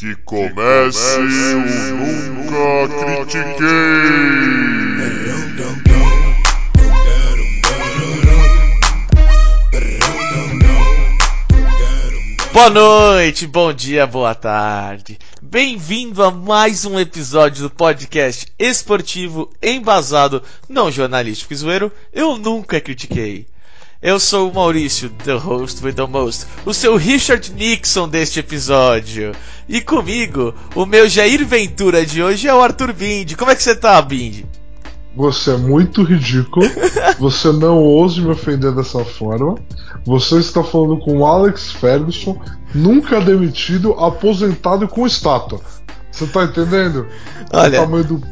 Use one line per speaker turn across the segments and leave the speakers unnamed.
Que comece o Nunca Critiquei.
Boa noite, bom dia, boa tarde. Bem-vindo a mais um episódio do podcast esportivo embasado, não jornalístico e zoeiro, eu nunca critiquei. Eu sou o Maurício, the host with the most, o seu Richard Nixon deste episódio. E comigo, o meu Jair Ventura de hoje é o Arthur Bindi. Como é que você tá, Bindi?
Você é muito ridículo. Você não ouse me ofender dessa forma. Você está falando com o Alex Ferguson, nunca demitido, aposentado com estátua. Você tá entendendo?
Olha,
o tamanho do,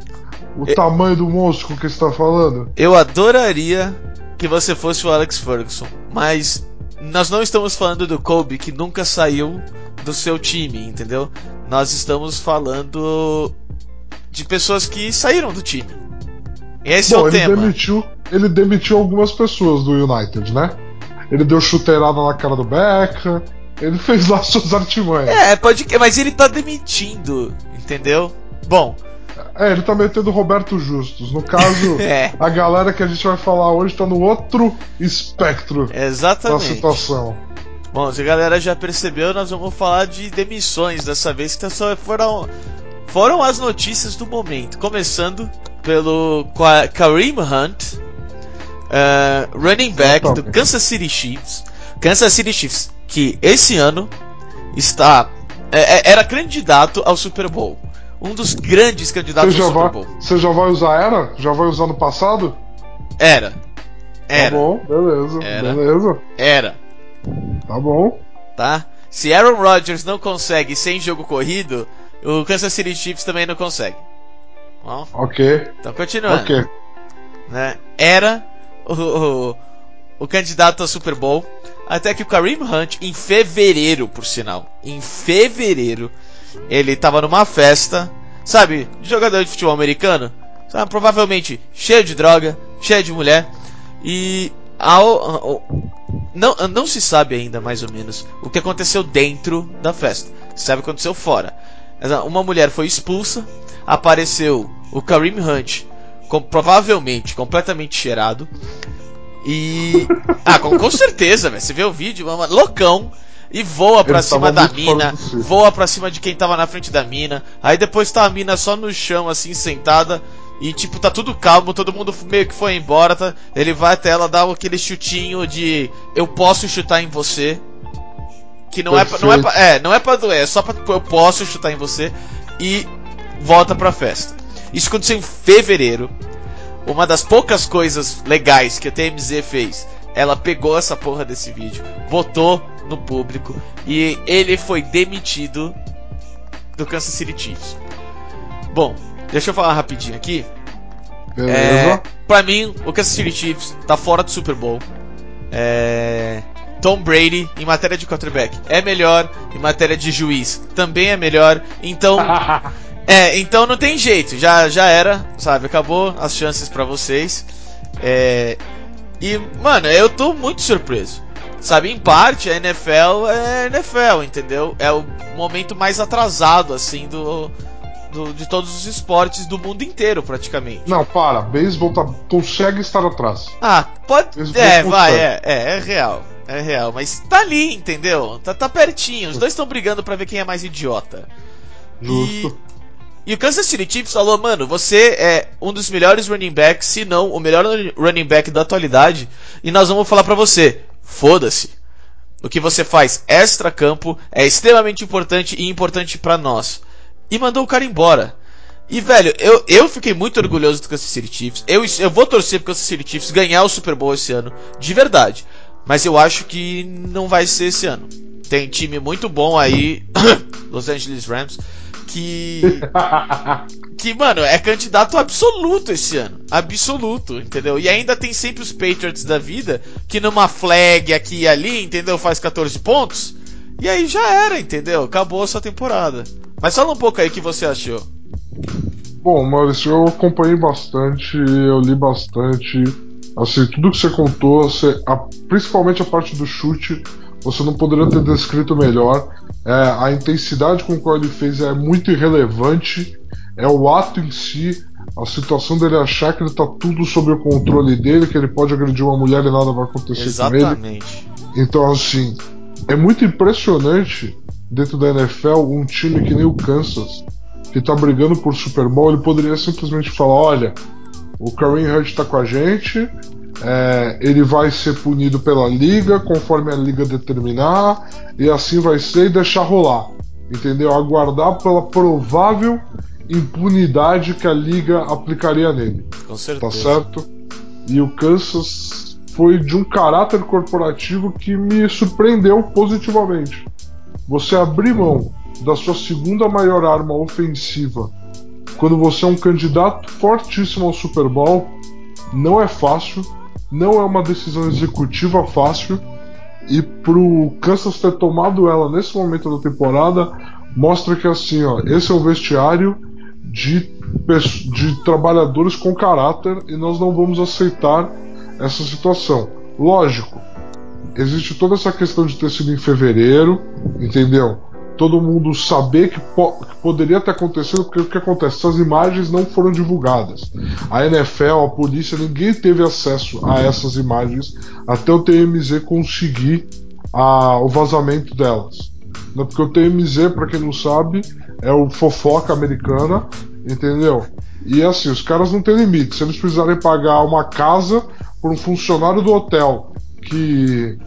o eu, tamanho do monstro com que você está falando?
Eu adoraria que você fosse o Alex Ferguson, mas nós não estamos falando do Kobe que nunca saiu do seu time, entendeu? Nós estamos falando de pessoas que saíram do time. Esse
Bom,
é o
ele
tema.
Demitiu, ele demitiu algumas pessoas do United, né? Ele deu chuteirada na cara do Beckham, ele fez lá suas artimanhas.
É, pode que, mas ele tá demitindo, entendeu? Bom,
é, ele tá metendo Roberto Justus. No caso,
é.
a galera que a gente vai falar hoje tá no outro espectro
Exatamente.
da situação.
Bom, se a galera já percebeu, nós vamos falar de demissões dessa vez, que só foram, foram as notícias do momento. Começando pelo Kareem Hunt, uh, running back do Kansas City Chiefs. Kansas City Chiefs, que esse ano está é, era candidato ao Super Bowl um dos grandes candidatos
você
ao
Super
Bowl.
Você já vai usar era? Já vai usar no passado?
Era. Era.
Tá bom, beleza.
Era.
Beleza.
Era.
Tá bom.
Tá? Se Aaron Rodgers não consegue sem jogo corrido, o Kansas City Chiefs também não consegue. Bom,
ok.
Então continuando.
Ok.
Né? Era o, o, o candidato ao Super Bowl. Até que o Kareem Hunt, em fevereiro, por sinal, em fevereiro, ele tava numa festa, sabe, jogador de futebol americano, sabe, provavelmente cheio de droga, cheio de mulher, e ao, não, não se sabe ainda mais ou menos o que aconteceu dentro da festa. Se sabe o que aconteceu fora. Uma mulher foi expulsa, apareceu o Kareem Hunt, com, provavelmente completamente cheirado. E. Ah, com, com certeza, velho. Você vê o vídeo, loucão e voa pra cima da mina, voa pra cima de quem tava na frente da mina. Aí depois tá a mina só no chão, assim, sentada. E tipo, tá tudo calmo, todo mundo meio que foi embora. Tá? Ele vai até ela dar aquele chutinho de eu posso chutar em você. Que não é, pra, não é pra, é, não é pra doer, é só pra eu posso chutar em você. E volta pra festa. Isso aconteceu em fevereiro. Uma das poucas coisas legais que a TMZ fez. Ela pegou essa porra desse vídeo, botou no público e ele foi demitido do Kansas City Chiefs. Bom, deixa eu falar rapidinho aqui.
Beleza.
É, pra mim, o Kansas City Chiefs tá fora do Super Bowl. É, Tom Brady, em matéria de quarterback, é melhor. Em matéria de juiz, também é melhor. Então. é, então não tem jeito. Já, já era, sabe? Acabou as chances para vocês. É, e, mano, eu tô muito surpreso. Sabe, em parte a NFL é NFL, entendeu? É o momento mais atrasado, assim, do, do de todos os esportes do mundo inteiro, praticamente.
Não, para, beisebol tá, consegue estar atrás.
Ah, pode. Baseball é, vai, é, é, é real. É real, mas tá ali, entendeu? Tá, tá pertinho. Os dois estão brigando para ver quem é mais idiota.
Justo.
E, e o Kansas City Chiefs falou, mano, você é um dos melhores running backs, se não o melhor running back da atualidade, e nós vamos falar para você Foda-se. O que você faz extra-campo é extremamente importante e importante para nós. E mandou o cara embora. E, velho, eu, eu fiquei muito orgulhoso do Kansas City Chiefs. Eu, eu vou torcer pro Kansas City Chiefs ganhar o Super Bowl esse ano. De verdade. Mas eu acho que não vai ser esse ano. Tem time muito bom aí. Los Angeles Rams que. que, mano, é candidato absoluto esse ano. Absoluto, entendeu? E ainda tem sempre os Patriots da vida, que numa flag aqui e ali, entendeu? Faz 14 pontos. E aí já era, entendeu? Acabou a sua temporada. Mas fala um pouco aí o que você achou.
Bom, Maurício, eu acompanhei bastante, eu li bastante. Assim, tudo que você contou, você, a, principalmente a parte do chute, você não poderia ter descrito melhor. É, a intensidade com qual ele fez é muito irrelevante. É o ato em si, a situação dele achar que ele tá tudo sob o controle dele, que ele pode agredir uma mulher e nada vai acontecer
Exatamente.
com ele. Então, assim, é muito impressionante dentro da NFL um time que nem o Kansas, que tá brigando por Super Bowl, ele poderia simplesmente falar: olha, o Kareem Hunt tá com a gente, é, ele vai ser punido pela liga conforme a liga determinar, e assim vai ser e deixar rolar. Entendeu? Aguardar pela provável impunidade que a liga aplicaria nele.
Com certeza.
Tá certo? E o Kansas foi de um caráter corporativo que me surpreendeu positivamente. Você abrir mão da sua segunda maior arma ofensiva quando você é um candidato fortíssimo ao Super Bowl não é fácil, não é uma decisão executiva fácil. E pro Kansas ter tomado ela nesse momento da temporada, mostra que assim, ó, esse é um vestiário de, de trabalhadores com caráter e nós não vamos aceitar essa situação. Lógico, existe toda essa questão de ter sido em fevereiro, entendeu? Todo mundo saber que, po que poderia ter acontecido, porque o que acontece? Essas imagens não foram divulgadas. A NFL, a polícia, ninguém teve acesso a essas imagens até o TMZ conseguir a, o vazamento delas. Né? Porque o TMZ, para quem não sabe, é o fofoca americana, entendeu? E assim, os caras não têm limite. Se eles precisarem pagar uma casa por um funcionário do hotel que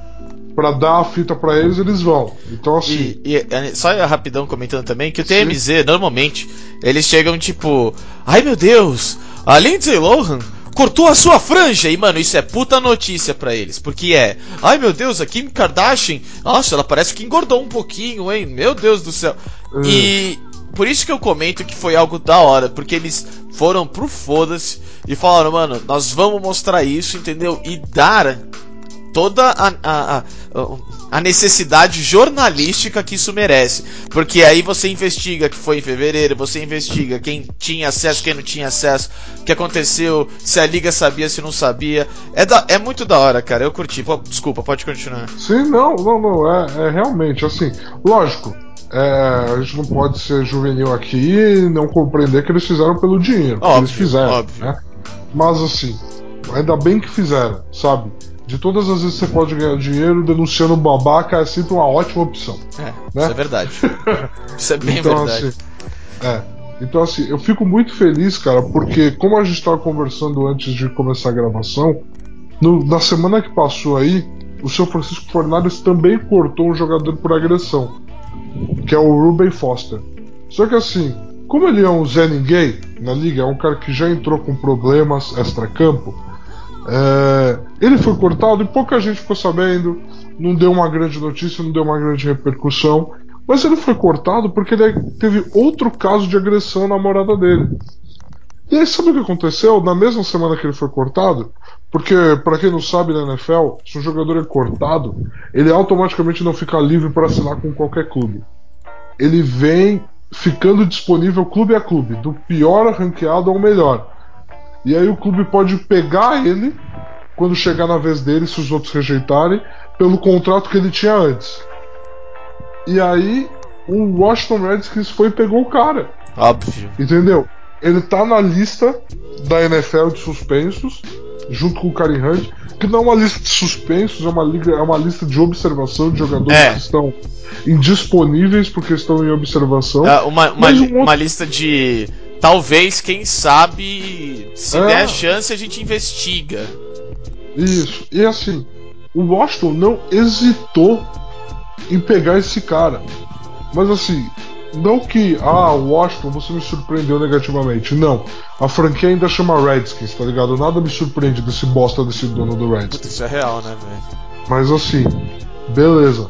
para dar a fita para eles, eles vão. Então assim.
E, e, só rapidão comentando também que o TMZ, Sim. normalmente, eles chegam tipo. Ai meu Deus! A Lindsay Lohan cortou a sua franja! E mano, isso é puta notícia para eles. Porque é. Ai meu Deus, a Kim Kardashian. Nossa, ela parece que engordou um pouquinho, hein? Meu Deus do céu. Hum. E. Por isso que eu comento que foi algo da hora, porque eles foram pro foda-se e falaram, mano, nós vamos mostrar isso, entendeu? E dar toda a, a, a, necessidade jornalística que isso merece. Porque aí você investiga que foi em fevereiro, você investiga quem tinha acesso, quem não tinha acesso, o que aconteceu, se a liga sabia, se não sabia. É, da, é muito da hora, cara. Eu curti. Desculpa, pode continuar.
Sim, não, não, não. É, é realmente assim. Lógico. É, a gente não pode ser juvenil aqui e não compreender que eles fizeram pelo dinheiro. Óbvio, eles fizeram. Óbvio. Né? Mas assim, ainda bem que fizeram, sabe? De todas as vezes que você pode ganhar dinheiro, denunciando babaca é sempre uma ótima opção.
É, né? isso é verdade. isso é bem
então,
verdade.
Assim, é. Então, assim, eu fico muito feliz, cara, porque como a gente estava conversando antes de começar a gravação, no, na semana que passou aí, o seu Francisco Fornales também cortou um jogador por agressão, que é o Ruben Foster. Só que assim, como ele é um Zé Ninguém na liga, é um cara que já entrou com problemas extra-campo, é, ele foi cortado e pouca gente ficou sabendo, não deu uma grande notícia, não deu uma grande repercussão. Mas ele foi cortado porque ele teve outro caso de agressão na namorada dele. E aí, sabe o que aconteceu? Na mesma semana que ele foi cortado, porque, para quem não sabe na NFL, se um jogador é cortado, ele automaticamente não fica livre para assinar com qualquer clube. Ele vem ficando disponível clube a clube, do pior ranqueado ao melhor. E aí o clube pode pegar ele quando chegar na vez dele, se os outros rejeitarem, pelo contrato que ele tinha antes. E aí o Washington Redskins foi e pegou o cara.
Óbvio.
Entendeu? Ele tá na lista da NFL de suspensos, junto com o Karim Hunt, que não é uma lista de suspensos, é uma, liga, é uma lista de observação de jogadores é. que estão indisponíveis porque estão em observação.
É uma, uma, um outro... uma lista de talvez, quem sabe, se é. der a chance, a gente investiga.
Isso. E assim, o Washington não hesitou em pegar esse cara. Mas assim, não que, ah, Washington, você me surpreendeu negativamente. Não. A franquia ainda chama Redskins, tá ligado? Nada me surpreende desse bosta desse dono do Redskins.
Isso é real, né, velho?
Mas assim, beleza.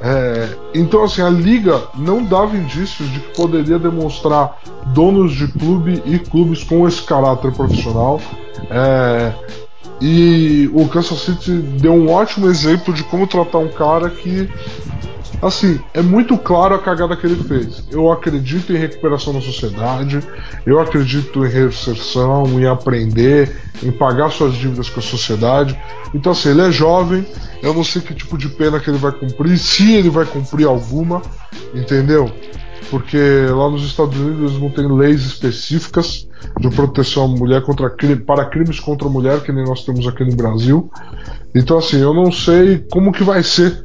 É, então, assim, a liga não dava indícios de que poderia demonstrar donos de clube e clubes com esse caráter profissional. É, e o Kansas City deu um ótimo exemplo de como tratar um cara que Assim, é muito claro a cagada que ele fez. Eu acredito em recuperação da sociedade, eu acredito em reinserção, em aprender, em pagar suas dívidas com a sociedade. Então, assim, ele é jovem, eu não sei que tipo de pena que ele vai cumprir, se ele vai cumprir alguma, entendeu? Porque lá nos Estados Unidos eles não têm leis específicas de proteção à mulher contra para crimes contra a mulher, que nem nós temos aqui no Brasil. Então, assim, eu não sei como que vai ser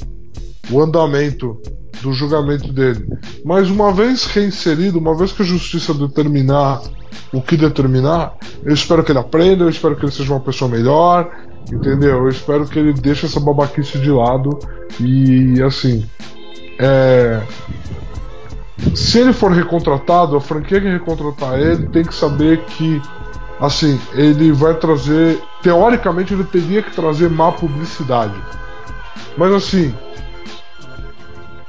o andamento do julgamento dele. Mas uma vez reinserido, uma vez que a justiça determinar o que determinar, eu espero que ele aprenda, eu espero que ele seja uma pessoa melhor, entendeu? Eu espero que ele deixe essa babaquice de lado e assim. É... Se ele for recontratado, a franquia que recontratar ele tem que saber que assim, ele vai trazer. Teoricamente ele teria que trazer má publicidade. Mas assim,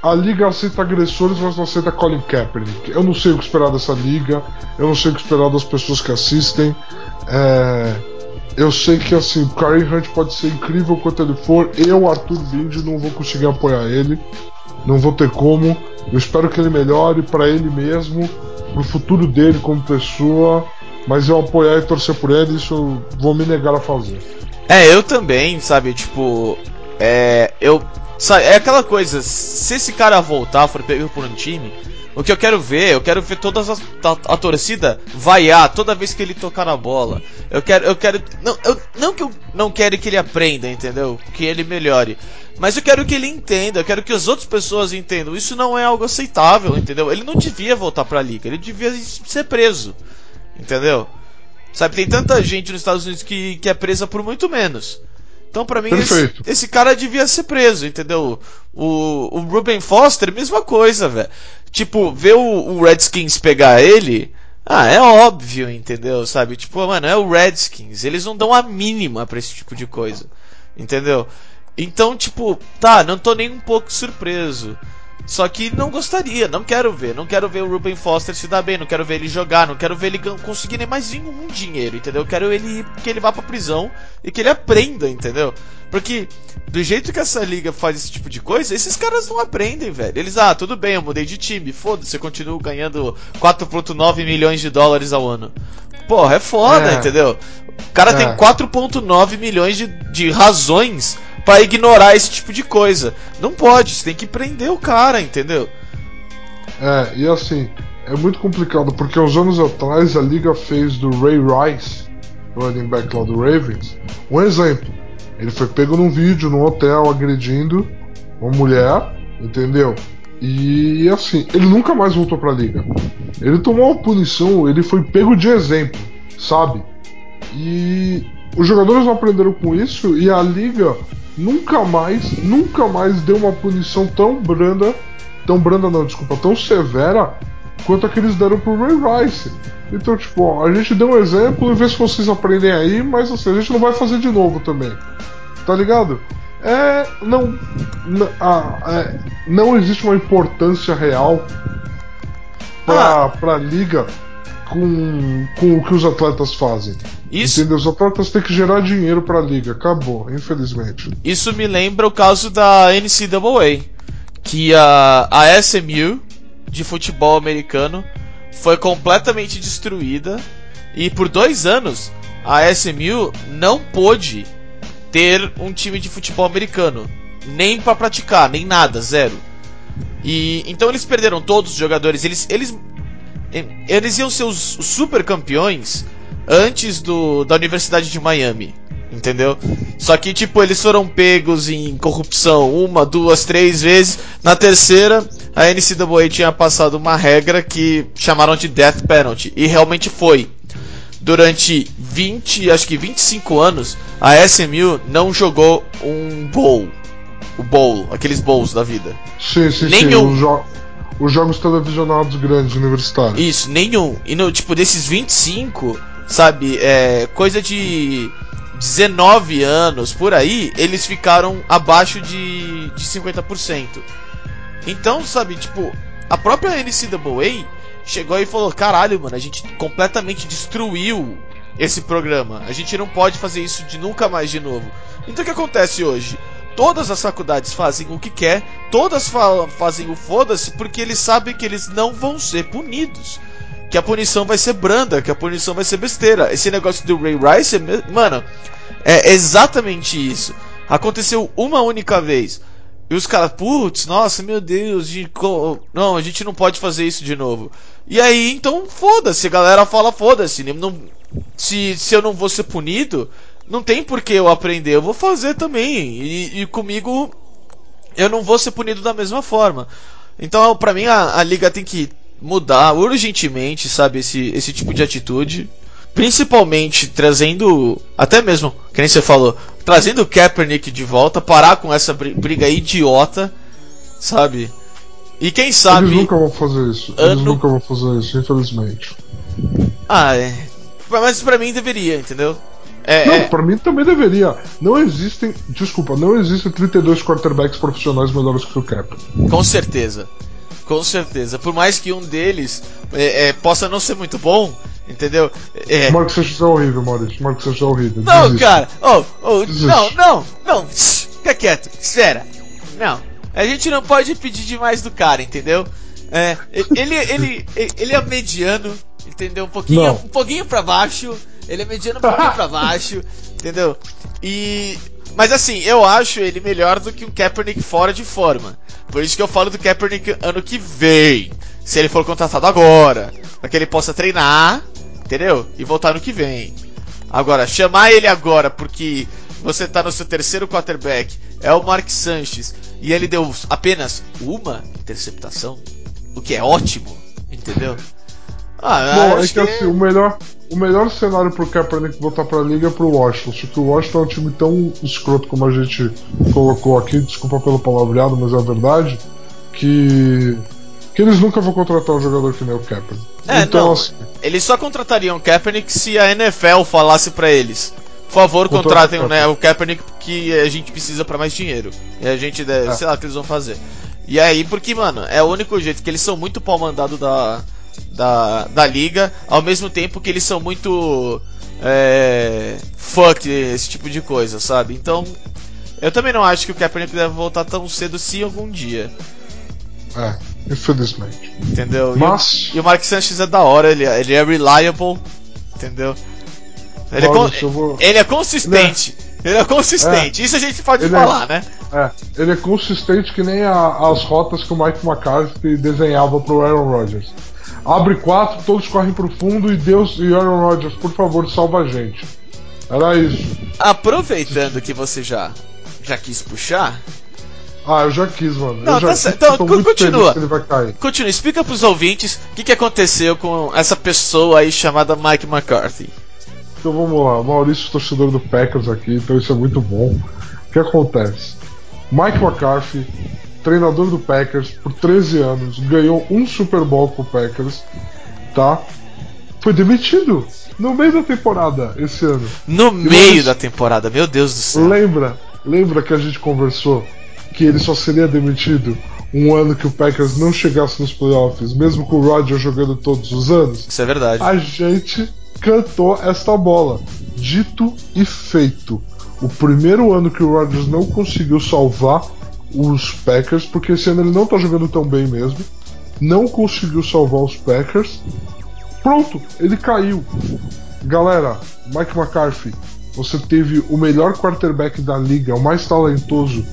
a liga aceita agressores, mas não aceita Colin Kaepernick. Eu não sei o que esperar dessa liga, eu não sei o que esperar das pessoas que assistem. É, eu sei que assim, o Kareem Hunt pode ser incrível quanto ele for. Eu, Arthur Bindi, não vou conseguir apoiar ele. Não vou ter como. Eu espero que ele melhore para ele mesmo, pro futuro dele como pessoa. Mas eu apoiar e torcer por ele, isso eu vou me negar a fazer.
É, eu também, sabe? Tipo, é, eu Sabe, é aquela coisa, se esse cara voltar, for pego por um time, o que eu quero ver, eu quero ver toda a, a, torcida vaiar toda vez que ele tocar na bola. Eu quero, eu quero, não, eu, não que eu não quero que ele aprenda, entendeu? Que ele melhore. Mas eu quero que ele entenda, eu quero que as outras pessoas entendam. Isso não é algo aceitável, entendeu? Ele não devia voltar pra liga, ele devia ser preso, entendeu? Sabe, tem tanta gente nos Estados Unidos que, que é presa por muito menos. Então, para mim, esse, esse, cara devia ser preso, entendeu? O, o Ruben Foster, mesma coisa, velho. Tipo, ver o, o, Redskins pegar ele. Ah, é óbvio, entendeu? Sabe? Tipo, mano, é o Redskins. Eles não dão a mínima pra esse tipo de coisa. Entendeu? Então, tipo, tá, não tô nem um pouco surpreso. Só que não gostaria, não quero ver. Não quero ver o Ruben Foster se dar bem, não quero ver ele jogar, não quero ver ele conseguir nem mais nenhum dinheiro, entendeu? Eu quero ele que ele vá pra prisão e que ele aprenda, entendeu? Porque do jeito que essa liga faz esse tipo de coisa, esses caras não aprendem, velho. Eles, ah, tudo bem, eu mudei de time, foda-se, eu continuo ganhando 4,9 milhões de dólares ao ano. Porra, é foda, é. entendeu? O cara é. tem 4,9 milhões de, de razões para ignorar esse tipo de coisa. Não pode, você tem que prender o cara, entendeu?
É, e assim, é muito complicado, porque uns anos atrás a liga fez do Ray Rice, running back lá do Ravens, um exemplo. Ele foi pego num vídeo num hotel agredindo uma mulher, entendeu? E assim, ele nunca mais voltou pra liga. Ele tomou uma punição, ele foi pego de exemplo, sabe? E os jogadores não aprenderam com isso e a liga nunca mais, nunca mais deu uma punição tão branda, tão branda não, desculpa, tão severa quanto a que eles deram pro Ray Rice. Então, tipo, ó, a gente deu um exemplo e vê se vocês aprendem aí, mas assim, a gente não vai fazer de novo também. Tá ligado? É. Não. Não, ah, é, não existe uma importância real pra, ah. pra liga com, com o que os atletas fazem. Isso... Entendeu? Os atletas têm que gerar dinheiro pra liga. Acabou, infelizmente.
Isso me lembra o caso da NCAA. Que a, a SMU de futebol americano foi completamente destruída. E por dois anos a SMU não pôde ter um time de futebol americano. Nem para praticar, nem nada, zero. E então eles perderam todos os jogadores. Eles, eles eles iam ser os super campeões antes do, da Universidade de Miami. Entendeu? Só que, tipo, eles foram pegos em corrupção uma, duas, três vezes. Na terceira, a NCAA tinha passado uma regra que chamaram de Death Penalty. E realmente foi. Durante 20, acho que 25 anos, a SMU não jogou um bowl. O bowl, aqueles bowls da vida.
Sim, sim, Nenhum. sim os jogos televisionados grandes universitários.
Isso, nenhum. E no, tipo, desses 25, sabe, é, coisa de 19 anos por aí, eles ficaram abaixo de, de 50%. Então, sabe, tipo, a própria NCAA chegou e falou: caralho, mano, a gente completamente destruiu esse programa. A gente não pode fazer isso de nunca mais de novo. Então o que acontece hoje? Todas as faculdades fazem o que quer, todas fa fazem o foda-se porque eles sabem que eles não vão ser punidos. Que a punição vai ser branda, que a punição vai ser besteira. Esse negócio do Ray Rice, é, mano, é exatamente isso. Aconteceu uma única vez. E os caras, putz, nossa, meu Deus, de, não, a gente não pode fazer isso de novo. E aí, então, foda-se, a galera fala, foda-se, não, se, se eu não vou ser punido, não tem por que eu aprender, eu vou fazer também. E, e comigo eu não vou ser punido da mesma forma. Então, para mim, a, a, liga tem que mudar urgentemente, sabe, esse, esse tipo de atitude. Principalmente trazendo, até mesmo, que nem você falou, trazendo o Kaepernick de volta, parar com essa briga idiota, sabe? E quem sabe.
Eles nunca vão fazer isso. Eles nunca vão fazer isso, infelizmente.
Ah, é. Mas pra mim deveria, entendeu?
É, não, é... pra mim também deveria. Não existem. Desculpa, não existem 32 quarterbacks profissionais melhores que o Cap.
Com certeza. Com certeza. Por mais que um deles é, é, possa não ser muito bom, entendeu?
É... Marcos Sanches é horrível, Maurício. Marcos Sanches é horrível.
Não, Desiste. cara. Oh, oh, não, não, não. Fica quieto. Espera. Não. A gente não pode pedir demais do cara, entendeu? É, ele, ele, ele é mediano, entendeu? Um pouquinho, um pouquinho para baixo. Ele é mediano um pouquinho pra baixo, entendeu? E. Mas assim, eu acho ele melhor do que um Kaepernick fora de forma. Por isso que eu falo do Kaepernick ano que vem. Se ele for contratado agora. Pra que ele possa treinar, entendeu? E voltar no que vem. Agora, chamar ele agora porque você tá no seu terceiro quarterback, é o Mark Sanchez, e ele deu apenas uma interceptação, o que é ótimo, entendeu?
Ah, Bom, é que, que, assim, o melhor, o melhor cenário pro Kaepernick voltar pra liga é pro Washington. Só que o Washington é um time tão escroto como a gente colocou aqui, desculpa pelo palavreado, mas é a verdade, que. que eles nunca vão contratar um jogador que nem o Kaepernick.
É, então, não, assim, eles só contratariam o Kaepernick se a NFL falasse para eles. Por favor, contratem o, né, o Kaepernick que a gente precisa para mais dinheiro. E a gente, é. sei lá o que eles vão fazer. E aí, porque, mano, é o único jeito que eles são muito pau mandado da, da, da liga, ao mesmo tempo que eles são muito é, fuck esse tipo de coisa, sabe? Então, eu também não acho que o Kaepernick deve voltar tão cedo se algum dia.
É, infelizmente.
Entendeu? Mas... E, o, e o Mark Sanchez é da hora, ele, é, ele é reliable, entendeu? Ele, é, con vou... ele é consistente. Ele é, ele é consistente. É. Isso a gente pode é- falar, né?
É, ele é consistente que nem a, as rotas que o Mike McCarthy desenhava pro Aaron Rodgers. Abre quatro, todos correm pro fundo e Deus e Aaron Rodgers, por favor, salva a gente. Era isso.
Aproveitando que você já já quis puxar.
Ah, eu já quis, mano.
Não,
já,
tá certo. Então, continua. Continua, explica pros ouvintes o que, que aconteceu com essa pessoa aí chamada Mike McCarthy.
Então vamos lá, Maurício, torcedor do Packers aqui, então isso é muito bom. O que acontece? Mike McCarthy treinador do Packers por 13 anos, ganhou um Super Bowl com o Packers, tá? Foi demitido no meio da temporada esse ano.
No e meio da temporada, meu Deus do céu.
Lembra? Lembra que a gente conversou que ele só seria demitido um ano que o Packers não chegasse nos playoffs, mesmo com o Roger jogando todos os anos?
Isso é verdade.
A gente cantou esta bola. Dito e feito. O primeiro ano que o Rodgers não conseguiu salvar os Packers, porque esse ano ele não tá jogando tão bem mesmo. Não conseguiu salvar os Packers. Pronto, ele caiu. Galera, Mike McCarthy, você teve o melhor quarterback da liga, o mais talentoso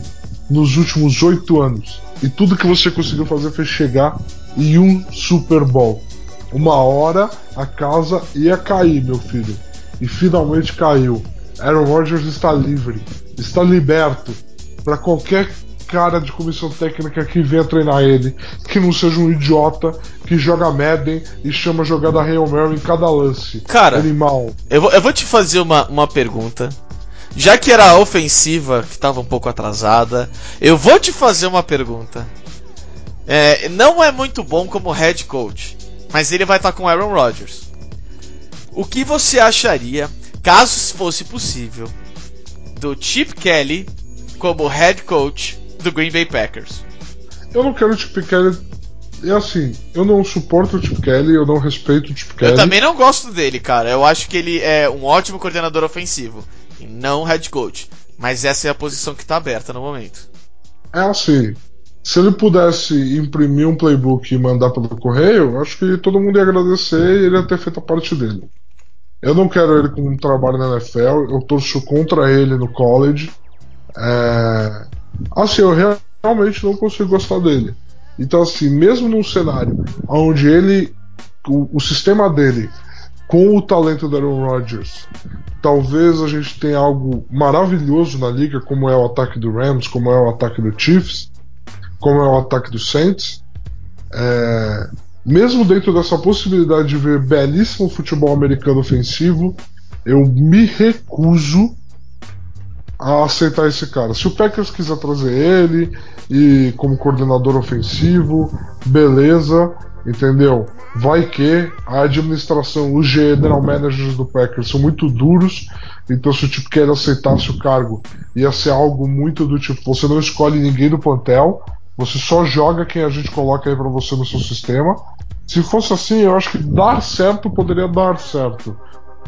nos últimos oito anos. E tudo que você conseguiu fazer foi chegar em um Super Bowl. Uma hora a casa ia cair, meu filho. E finalmente caiu. Aaron Rodgers está livre, está liberto para qualquer cara de comissão técnica que venha treinar ele, que não seja um idiota que joga Madden e chama jogada Hail Mary em cada lance.
Cara, animal. Eu vou, eu vou te fazer uma, uma pergunta. Já que era a ofensiva que estava um pouco atrasada, eu vou te fazer uma pergunta. É, não é muito bom como head coach, mas ele vai estar tá com Aaron Rodgers. O que você acharia, caso fosse possível, do Chip Kelly como head coach do Green Bay Packers.
Eu não quero o Chip Kelly. É assim, eu não suporto o Chip Kelly, eu não respeito o Chip Kelly.
Eu também não gosto dele, cara. Eu acho que ele é um ótimo coordenador ofensivo, e não head coach. Mas essa é a posição que tá aberta no momento.
É assim, se ele pudesse imprimir um playbook e mandar pelo correio, acho que todo mundo ia agradecer e ele ia ter feito a parte dele. Eu não quero ele com um trabalho na NFL, eu torço contra ele no college. É... Assim, eu realmente não consigo gostar dele. Então, assim, mesmo num cenário onde ele, o, o sistema dele, com o talento do Aaron Rodgers, talvez a gente tenha algo maravilhoso na liga, como é o ataque do Rams, como é o ataque do Chiefs, como é o ataque do Saints. É, mesmo dentro dessa possibilidade de ver belíssimo futebol americano ofensivo, eu me recuso a aceitar esse cara. Se o Packers quiser trazer ele e como coordenador ofensivo, beleza, entendeu? Vai que a administração, os general managers do Packers são muito duros, então se o tipo quer aceitasse o cargo, ia ser algo muito do tipo, você não escolhe ninguém do plantel, você só joga quem a gente coloca aí para você no seu sistema. Se fosse assim, eu acho que dar certo poderia dar certo.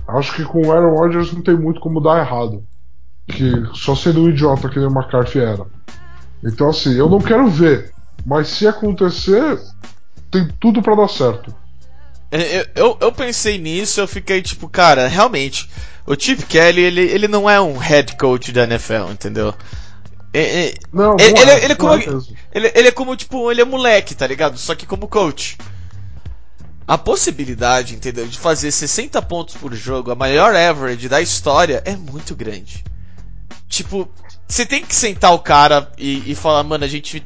Acho que com o Aaron Rodgers não tem muito como dar errado. Que só sendo um idiota que nem o McCarthy era. Então assim, eu não quero ver. Mas se acontecer, tem tudo para dar certo.
Eu, eu, eu, pensei nisso, eu fiquei tipo, cara, realmente, o Chip Kelly, ele, ele não é um head coach da NFL, entendeu? É, é,
não,
ele,
não é,
como,
é
ele, ele é como, tipo, ele é moleque, tá ligado? Só que como coach. A possibilidade, entendeu, de fazer 60 pontos por jogo, a maior average da história, é muito grande. Tipo, você tem que sentar o cara e, e falar, mano, a gente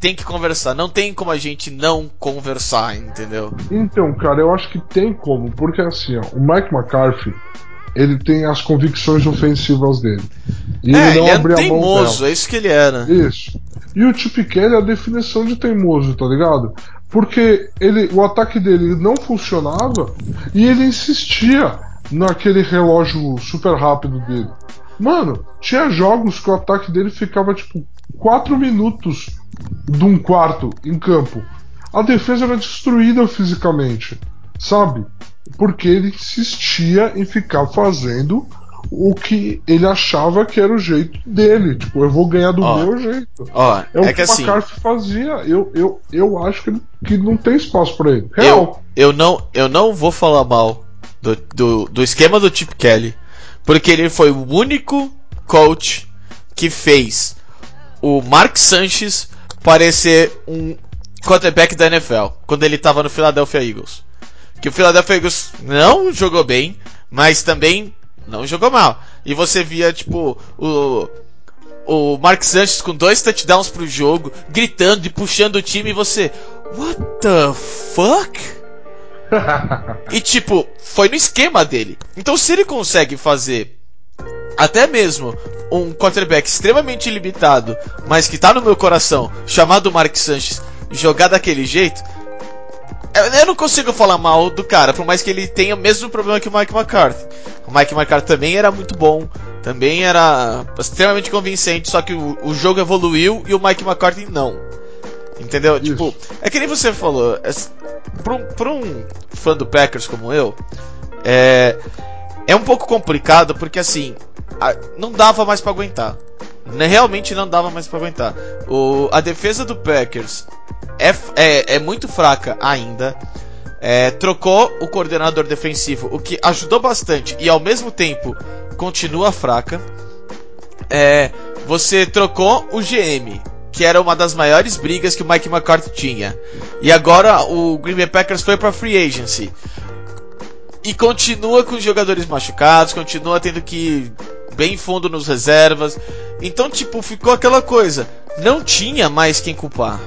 tem que conversar. Não tem como a gente não conversar, entendeu?
Então, cara, eu acho que tem como, porque assim, ó, o Mike McCarthy, ele tem as convicções ofensivas dele. E
é,
ele não
ele
abre
é
a mão
teimoso,
dela.
é isso que ele era.
Isso. E o Chip Kelly é a definição de teimoso, tá ligado? Porque ele, o ataque dele não funcionava e ele insistia naquele relógio super rápido dele. Mano, tinha jogos que o ataque dele ficava tipo 4 minutos de um quarto em campo. A defesa era destruída fisicamente, sabe? Porque ele insistia em ficar fazendo o que ele achava que era o jeito dele. Tipo, eu vou ganhar do
Ó,
meu jeito.
Ó,
É o
é
que,
que
o
assim,
McCarthy fazia. Eu, eu, eu acho que, que não tem espaço pra ele.
eu,
Real.
eu, não, eu não vou falar mal do, do, do esquema do Chip Kelly, porque ele foi o único coach que fez o Mark Sanchez parecer um quarterback da NFL quando ele estava no Philadelphia Eagles. Que o Philadelphia Eagles não jogou bem, mas também não jogou mal. E você via, tipo, o, o Mark Sanchez com dois touchdowns pro jogo, gritando e puxando o time, e você. What the fuck? e tipo, foi no esquema dele. Então se ele consegue fazer até mesmo um quarterback extremamente limitado, mas que tá no meu coração, chamado Mark Sanchez, jogar daquele jeito, eu, não consigo falar mal do cara, por mais que ele tenha o mesmo problema que o Mike McCarthy. O Mike McCarthy também era muito bom, também era extremamente convincente, só que o, o jogo evoluiu e o Mike McCarthy não. Entendeu?
Isso.
Tipo, é que nem você falou, é, pra, um, pra um fã do Packers como eu, é, é um pouco complicado porque assim, não dava mais pra aguentar. Né, Realmente não dava mais pra aguentar. O, a defesa do Packers é, é, é muito fraca ainda. É, trocou o coordenador defensivo, o que ajudou bastante e ao mesmo tempo continua fraca. É, você trocou o GM, que era uma das maiores brigas que o Mike McCarthy tinha. E agora o Green Bay Packers foi para free agency. E continua com os jogadores machucados, continua tendo que ir bem fundo nos reservas. Então, tipo, ficou aquela coisa. Não tinha mais quem culpar.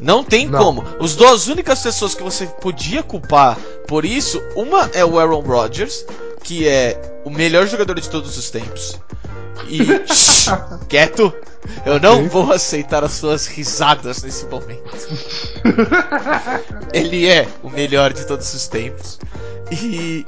Não tem
Não.
como. As duas únicas pessoas que você podia culpar por isso, uma é o Aaron Rodgers, que é o melhor jogador de todos os tempos. E Shh, quieto, eu não vou aceitar as suas risadas nesse momento. Ele é o melhor de todos os tempos. E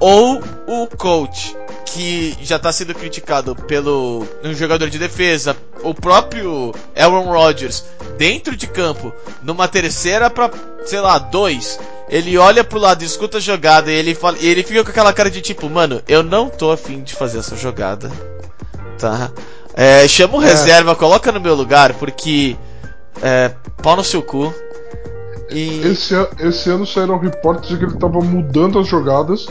ou o coach que já está sendo criticado pelo um jogador de defesa, o próprio Aaron Rodgers dentro de campo, numa terceira para, sei lá, dois, ele olha pro lado, escuta a jogada e ele fala, e ele fica com aquela cara de tipo, mano, eu não tô afim de fazer essa jogada. Tá? É, chama o
É.
reserva, coloca no meu lugar, porque. É, pau no seu cu. E.
Esse, esse ano saíram reportes de que ele tava mudando as jogadas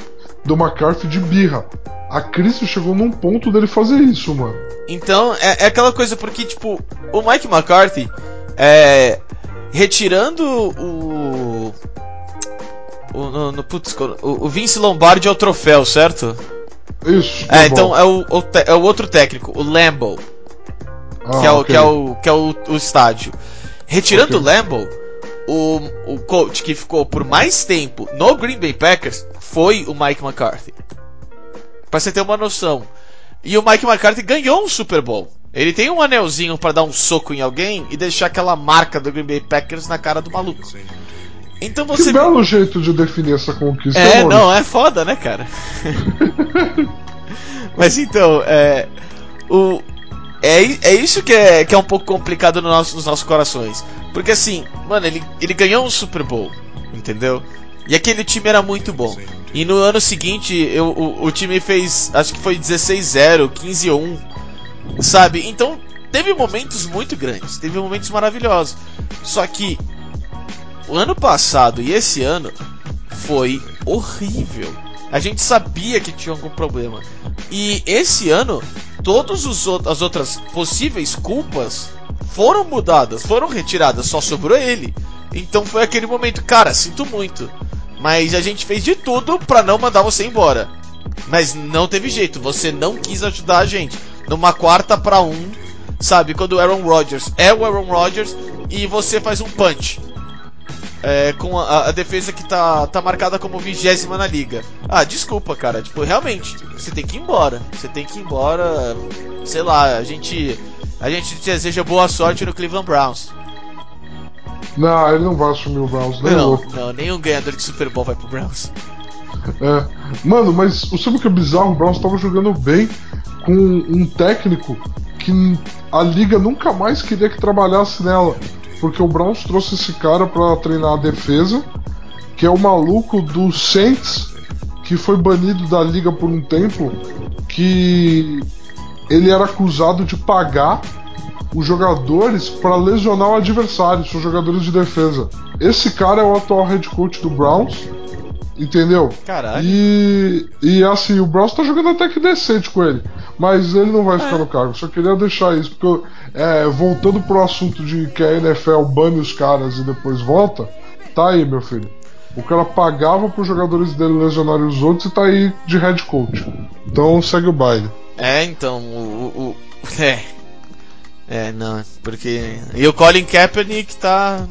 do McCarthy de birra. A crise chegou num ponto dele fazer isso, mano.
Então, é, é aquela coisa porque, tipo, o Mike McCarthy, é, retirando o. O, no, no- putz, o, o Vince Lombardi é o troféu, certo?
Isso. tá
É,
bom.
então é o, o é o outro técnico, o Lambo,
Ah,
que é o,
ok.
que é o, que é o, o estádio. Retirando
Ok.
o Lambo, o, o coach que ficou por mais tempo no Green Bay Packers foi o Mike McCarthy. Pra você ter uma noção. E o Mike McCarthy ganhou um Super Bowl. Ele tem um anelzinho pra dar um soco em alguém e deixar aquela marca do Green Bay Packers na cara do maluco. Então
Que
você.
belo jeito de definir essa conquista,
É,
Maurício.
não, é foda, né, cara? Mas então, é. O. É, é isso que é, que é um pouco complicado no nosso- nos nossos corações. Porque assim, mano, ele, ele ganhou um Super Bowl, entendeu? E aquele time era muito bom. E no ano seguinte, eu, o, o time fez, acho que foi 16-0, 15-1, sabe? Então, teve momentos muito grandes, teve momentos maravilhosos. Só que o ano passado e esse ano foi horrível. A gente sabia que tinha algum problema. E esse ano, todas as outras possíveis culpas foram mudadas, foram retiradas, só sobrou ele. Então foi aquele momento, cara, sinto muito, mas a gente fez de tudo pra não mandar você embora. Mas não teve jeito, você não quis ajudar a gente. Numa quarta pra um, sabe, quando o Aaron Rodgers é o Aaron Rodgers e você faz um punch. É, com a, a defesa que tá, tá marcada como vigésima na liga. Ah, desculpa, cara. Tipo, realmente, você tem que ir embora. Você tem que ir embora. Sei lá, a gente. A gente te deseja boa sorte no Cleveland Browns.
Não, ele não vai assumir o Browns, nem
Não,
louco.
não, nenhum ganhador de Super Bowl vai pro Browns.
É. Mano, mas sabe o que é bizarro? O Browns tava jogando bem com um técnico que a liga nunca mais queria que trabalhasse nela. Porque o Browns trouxe esse cara pra treinar a defesa, que é o maluco do Saints, que foi banido da liga por um tempo, que ele era acusado de pagar os jogadores para lesionar o adversário, são jogadores de defesa. Esse cara é o atual head coach do Browns, entendeu?
Caralho.
E, e assim, o Browns tá jogando até que decente com ele. Mas ele não vai ficar
É.
no cargo. Só queria deixar isso, porque é, voltando pro assunto de que a NFL bane os caras e depois volta, tá aí, meu filho. O cara pagava pros jogadores dele lesionarem os outros e tá aí de head coach. Então segue o baile.
É, então, o. o- o- é. É, não, porque. E o Colin Kaepernick tá.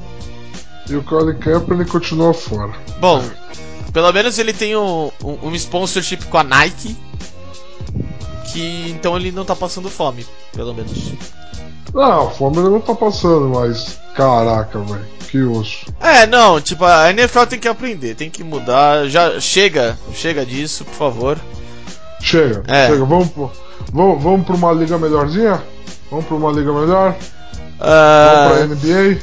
E o Colin Kaepernick continua fora.
Bom, pelo menos ele tem um, um, um sponsorship com a Nike. Que então ele não tá passando fome, pelo menos.
Não, fome ele não tá passando, mas. Caraca, velho. Que osso.
É, não, tipo, a NFL tem que aprender, tem que mudar. Já chega, chega disso, por favor.
Chega,
É.
chega. Vamos, pro, vamos, vamos pra uma liga melhorzinha? Vamos pra uma liga melhor? Vamos
Ah,
pra NBA?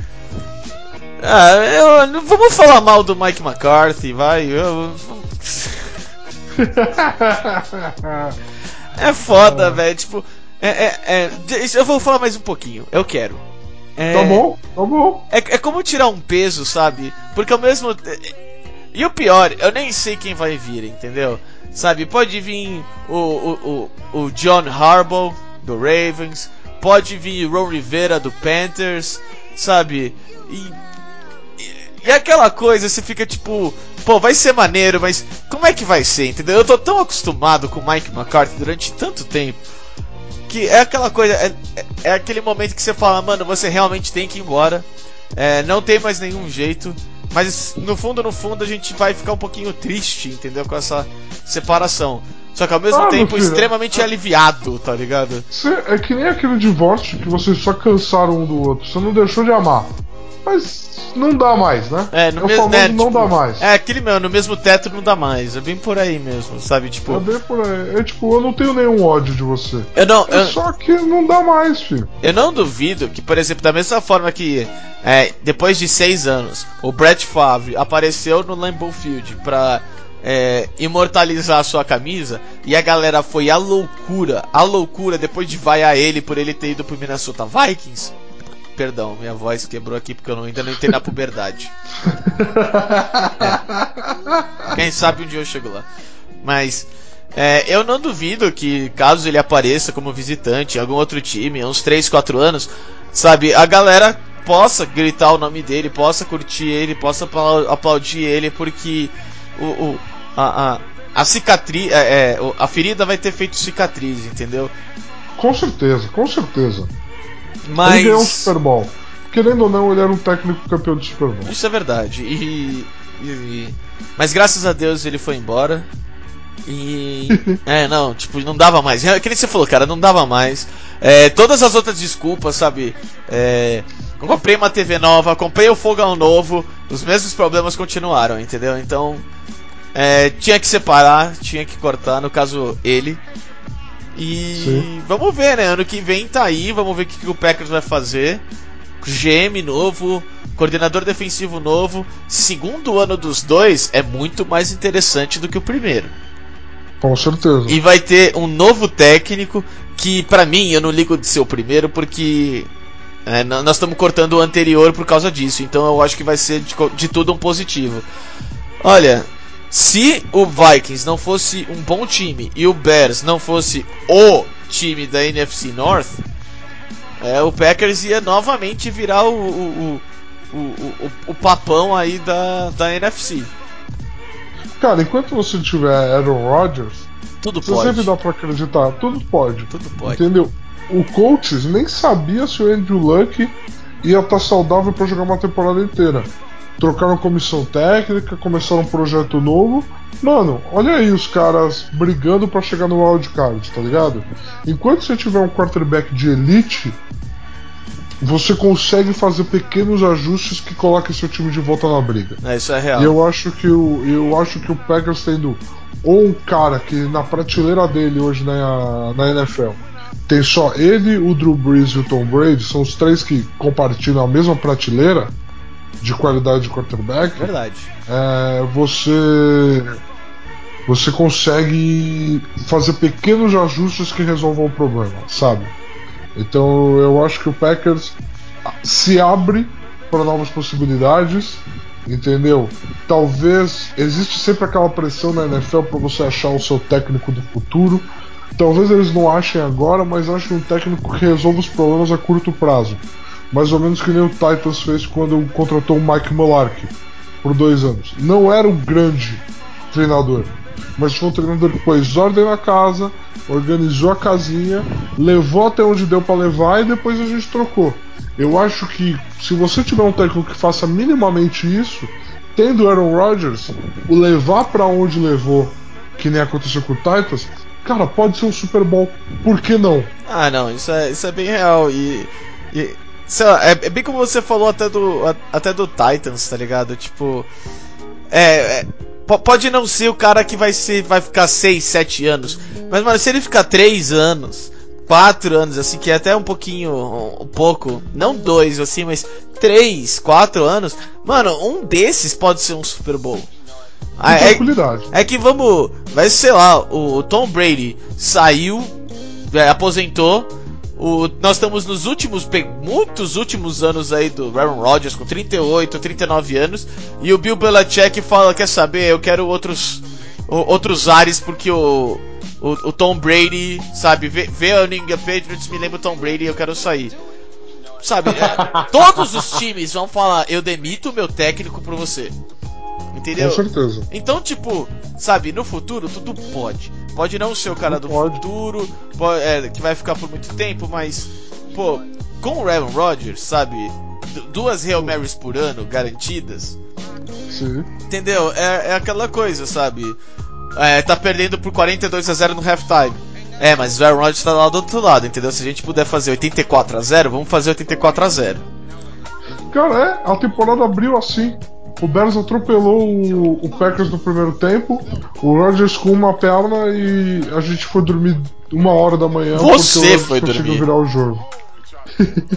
ah, eu, não vamos falar mal do Mike McCarthy, vai. eu- é foda, velho. Tipo, é, é, é, eu vou falar mais um pouquinho. Eu quero. É,
Tá bom, tá bom.
É, é como tirar um peso, sabe? Porque ao mesmo E o pior, eu nem sei quem vai vir, entendeu? Sabe, pode vir o, o, o, o John Harbaugh do Ravens, pode vir o Ron Rivera do Panthers, sabe? E, e, aquela coisa, você fica tipo, pô, vai ser maneiro, mas como é que vai ser, entendeu? Eu tô tão acostumado com o Mike McCarthy durante tanto tempo que é aquela coisa, é, é, é aquele momento que você fala, mano, você realmente tem que ir embora, é, não tem mais nenhum jeito, mas no fundo, no fundo, a gente vai ficar um pouquinho triste, entendeu? Com essa separação. Só que ao mesmo
Ah,
tempo extremamente aliviado, tá ligado?
Cê- é que nem aquele divórcio que vocês só cansaram um do outro. Você não deixou de amar. Mas não dá mais, né?
É, no
o
mesmo né,
não
tipo,
dá mais.
É, aquele meu, no mesmo teto não dá mais. É bem por aí mesmo, sabe? Tipo,
É bem por aí. É tipo, eu não tenho nenhum ódio de você.
eu não,
É
eu,
só que não dá mais, filho.
eu não duvido que, por exemplo, da mesma forma que é, depois de seis anos o Brett Favre apareceu no Lambeau Field pra é, imortalizar a sua camisa e a galera foi à loucura, à loucura depois de vaiar ele por ele ter ido pro Minnesota Vikings. Perdão, minha voz quebrou aqui porque eu não, ainda não entrei na puberdade. É. Quem sabe um dia eu chego lá. Mas é, eu não duvido que caso ele apareça como visitante em algum outro time, uns 3, 4 anos, sabe, a galera possa gritar o nome dele, possa curtir ele, possa aplaudir ele, porque o, o a, a, a cicatriz, é, é, a ferida vai ter feito cicatriz, entendeu?
Com certeza, com certeza.
Mas...
Ele ganhou um Super Bowl. Querendo ou não, ele era um técnico campeão de Super Bowl.
Isso é verdade. E, e, mas graças a Deus ele foi embora. E. é, não, tipo, não dava mais. É, que nem você falou, cara, não dava mais. É, todas as outras desculpas, sabe? É, comprei uma TV nova, comprei o fogão novo, os mesmos problemas continuaram, entendeu? Então. É, tinha que separar, tinha que cortar, no caso ele. E Sim. vamos ver, né? Ano que vem tá aí, vamos ver o que, que o Packers vai fazer. GM novo, coordenador defensivo novo. Segundo ano dos dois é muito mais interessante do que o primeiro.
Com certeza.
E vai ter um novo técnico que, para mim, eu não ligo de ser o primeiro porque é, nós estamos cortando o anterior por causa disso. Então eu acho que vai ser de, de tudo um positivo. Olha, se o Vikings não fosse um bom time e o Bears não fosse o time da NFC North, é, o Packers ia novamente virar o, o, o, o, papão aí da, da NFC.
Cara, enquanto você tiver Aaron Rodgers,
tudo
você
pode.
sempre dá pra acreditar. Tudo pode.
Tudo pode.
Entendeu? O coaches nem sabia se o Andrew Luck ia estar tá saudável para jogar uma temporada inteira trocaram comissão técnica, começaram um projeto novo. Mano, olha aí os caras brigando para chegar no wildcard, tá ligado? Enquanto você tiver um quarterback de elite, você consegue fazer pequenos ajustes que coloquem seu time de volta na briga.
É, isso é real.
E eu acho que o, eu acho que o Packers tendo ou um cara que na prateleira dele hoje na, na NFL tem só ele, o Drew Brees e o Tom Brady, são os três que compartilham a mesma prateleira de qualidade de quarterback,
Verdade.
É, você você consegue fazer pequenos ajustes que resolvam o problema, sabe? Então eu acho que o Packers se abre para novas possibilidades, entendeu? Talvez existe sempre aquela pressão na NFL para você achar o seu técnico do futuro. Talvez eles não achem agora, mas achem um técnico que resolva os problemas a curto prazo mais ou menos que nem o Titans fez quando contratou o Mike Mularkey por dois anos. Não era um grande treinador, mas foi um treinador que pôs ordem na casa, organizou a casinha, levou até onde deu para levar e depois a gente trocou. Eu acho que se você tiver um técnico que faça minimamente isso, tendo Aaron Rodgers, o levar para onde levou, que nem aconteceu com o Titans, cara, pode ser um Super Bowl. Por que não?
Ah, não, isso é, isso é bem real. E, e sei lá, é, é, bem como você falou até do, até do Titans, tá ligado? Tipo. É, é, Pode não ser o cara que vai ser vai ficar 6, 7 anos. Mas, mano, se ele ficar 3 anos, 4 anos, assim, que é até um pouquinho. Um, um pouco. Não dois, assim, mas 3, 4 anos. Mano, um desses pode ser um Super Bowl.
Ah, é,
é, que vamos. Vai sei lá, o Tom Brady saiu, é, aposentou o, nós estamos nos últimos, muitos últimos anos aí do Aaron Rodgers, com 38, 39 anos, e o Bill Belichick fala, quer saber, eu quero outros, outros ares, porque o, o, o Tom Brady, sabe, vê, vê a New Patriots, me lembra o Tom Brady e eu quero sair. Sabe, é, todos os times vão falar, eu demito o meu técnico por você. Entendeu?
Com certeza.
Então, tipo, sabe, no futuro tudo pode. Pode não ser o cara do pode. futuro, pode, é, que vai ficar por muito tempo, mas, pô, com o Aaron Rodgers, sabe? Duas Real Marys por ano garantidas.
Sim.
Entendeu? É, é aquela coisa, sabe? É, tá perdendo por 42 a 0 no halftime. É, mas o Aaron Rodgers tá lá do outro lado, entendeu? Se a gente puder fazer 84 a 0, vamos fazer 84 a 0.
Cara, é, a temporada abriu assim. O Bears atropelou o, o, Packers no primeiro tempo, o Rodgers com uma perna e a gente foi dormir uma hora da manhã
Você foi dormir.
virar o jogo.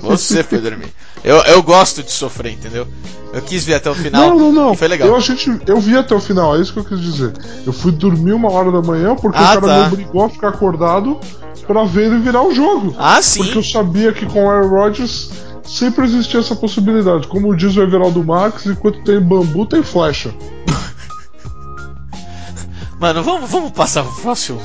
Você foi dormir. Eu, eu gosto de sofrer, entendeu? Eu quis ver até o final.
Não, não, não.
Foi legal.
Eu, a gente, eu vi até o final, é isso que eu quis dizer. Eu fui dormir uma hora da manhã porque
Ah,
o cara
tá.
me obrigou a ficar acordado pra ver ele virar o jogo.
Ah, sim.
Porque eu sabia que com o Aaron Rodgers sempre existia essa possibilidade. Como diz o Everaldo Max, enquanto tem bambu, tem flecha.
Mano, vamos, vamos passar pro próximo.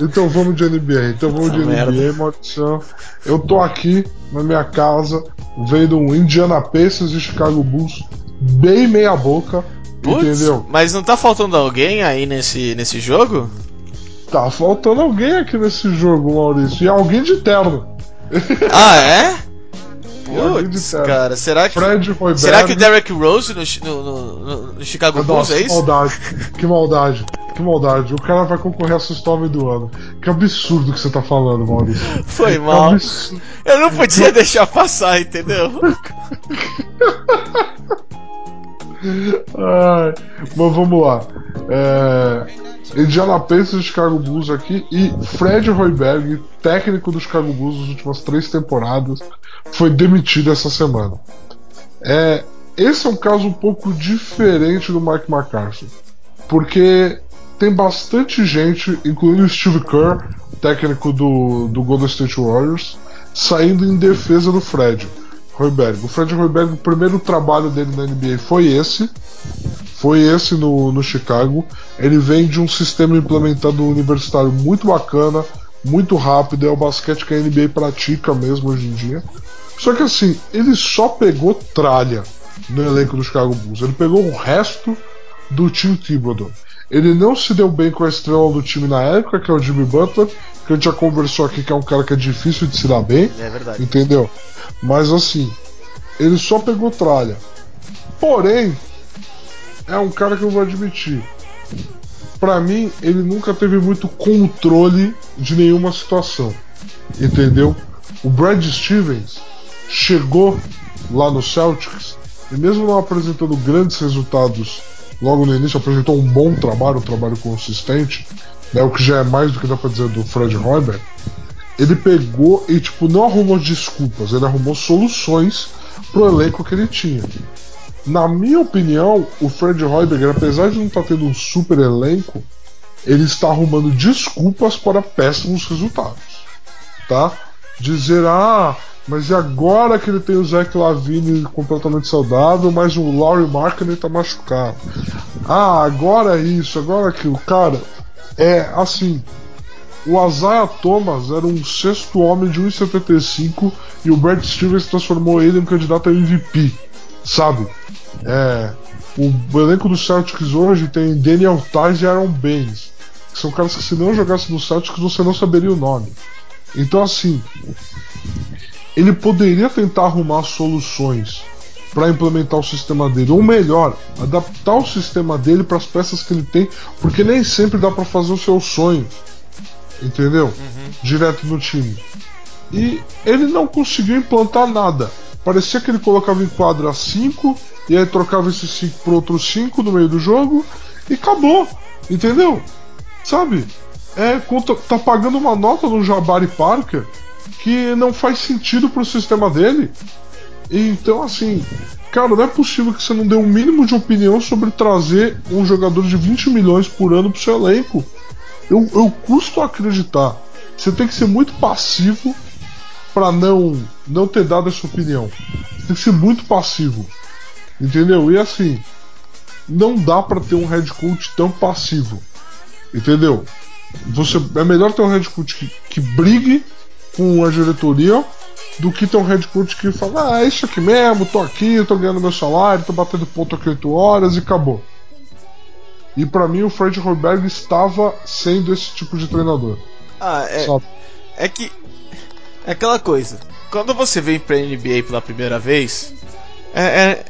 Então vamos de NBA. Então vamos
Essa
de NBA,
merda.
maldição. Eu tô aqui na minha casa, vendo um Indiana Pacers e Chicago Bulls bem meia boca.
Putz,
Entendeu?
mas não tá faltando alguém aí nesse, nesse jogo?
Tá faltando alguém aqui nesse jogo, Maurício. E alguém de terno.
Ah, é? Putz, cara, será que.
Fred Royberg.
Será que o Derek Rose no, no, no- no- Chicago Bulls é
que
isso?
maldade. Que maldade. Que maldade. O cara vai concorrer a sexto homem do ano. Que absurdo que você tá falando, Maurício.
Foi
Que
mal. Eu não podia deixar passar, entendeu?
Mas vamos lá. É, Indiana Pacers Chicago Bulls aqui e Fred Hoiberg, técnico do Chicago Bulls nas últimas três temporadas, foi demitido essa semana. É, esse é um caso um pouco diferente do Mike McCarthy, porque tem bastante gente, incluindo Steve Kerr, técnico do, do Golden State Warriors, saindo em defesa do Fred. Hoiberg. O Fred Hoiberg, o primeiro trabalho dele na NBA foi esse. Foi esse no, no Chicago. Ele vem de um sistema implementado universitário muito bacana, muito rápido. É o basquete que a NBA pratica mesmo hoje em dia. Só que assim, ele só pegou tralha no elenco do Chicago Bulls. Ele pegou o resto do time Thibodeau. Ele não se deu bem com a estrela do time na época, que é o Jimmy Butler, que a gente já conversou aqui que é um cara que é difícil de se dar bem.
É verdade.
Entendeu? Mas assim, ele só pegou tralha. Porém, é um cara que eu vou admitir. Pra mim, ele nunca teve muito controle de nenhuma situação. Entendeu? O Brad Stevens chegou lá no Celtics e mesmo não apresentando grandes resultados logo no início, apresentou um bom trabalho, um trabalho consistente, né, o que já é mais do que dá pra dizer do Fred Hoiberg ele pegou e tipo não arrumou desculpas, ele arrumou soluções pro elenco que ele tinha. Na minha opinião, o Fred Hoiberg, apesar de não estar tendo um super elenco, ele está arrumando desculpas para péssimos resultados, tá? Dizer ah, mas agora que ele tem o Zach Lavine completamente saudável, mas o Laurie Markkinen tá machucado. Ah, agora isso, agora aquilo, cara. É assim, o Isaiah Thomas era um sexto homem de 1,75 e o Brad Stevens transformou ele em candidato a MVP, sabe? É, o, o elenco do Celtics hoje tem Daniel Tice e Aaron Baines, que são caras que se não jogasse no Celtics você não saberia o nome. Então assim, ele poderia tentar arrumar soluções para implementar o sistema dele, ou melhor, adaptar o sistema dele para as peças que ele tem, porque nem sempre dá para fazer o seu sonho entendeu? Direto no time. E ele não conseguiu implantar nada. Parecia que ele colocava em quadra 5 e aí trocava esses 5 por outros 5 no meio do jogo e acabou. Entendeu? Sabe? É, conta- tá pagando uma nota no Jabari Parker que não faz sentido pro sistema dele. Então, assim, cara, não é possível que você não dê um mínimo de opinião sobre trazer um jogador de 20 milhões por ano pro seu elenco. Eu, eu custo acreditar. Você tem que ser muito passivo para não não ter dado essa opinião. Você tem que ser muito passivo. Entendeu? E assim, não dá para ter um head coach tão passivo. Entendeu? Você é melhor ter um head coach que, que brigue com a diretoria do que ter um head coach que fala, ah, é isso aqui mesmo, tô aqui, tô ganhando meu salário, tô batendo ponto aqui 8 horas e acabou. E pra mim o Fred Hoiberg estava sendo esse tipo de treinador.
Ah, é,
sabe?
é que. É aquela coisa. Quando você vem pra NBA pela primeira vez, é. É,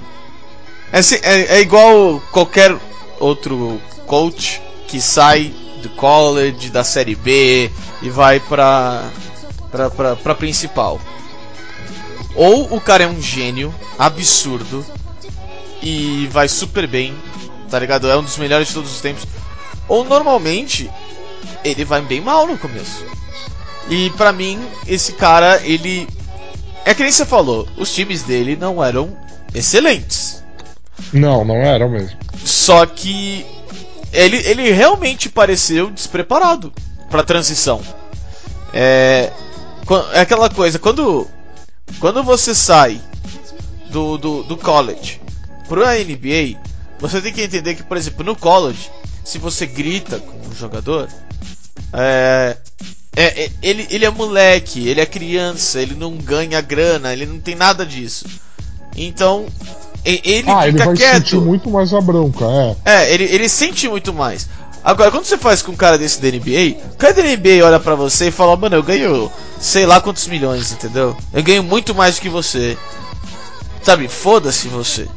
é, assim- é- é igual qualquer outro coach que sai do college, da série B e vai pra. Pra, pra, pra principal. Ou o cara é um gênio absurdo e vai super bem, tá ligado? É um dos melhores de todos os tempos. Ou normalmente ele vai bem mal no começo. E pra mim, esse cara, ele é que nem você falou, os times dele não eram excelentes.
Não, não era mesmo.
Só que ele, ele realmente pareceu despreparado para transição. É, é aquela coisa, quando, quando você sai do, do, do college para a NBA, você tem que entender que, por exemplo, no college, se você grita com um jogador, é, é, é, ele, ele é moleque, ele é criança, ele não ganha grana, ele não tem nada disso. Então, ele
ah,
fica
ele vai
quieto.
sentir muito mais a bronca, é.
É, ele, ele sente muito mais. Agora, quando você faz com um cara desse da NBA, o cara da NBA olha pra você e fala, mano, eu ganho sei lá quantos milhões, entendeu? Eu ganho muito mais do que você. Sabe, foda-se você.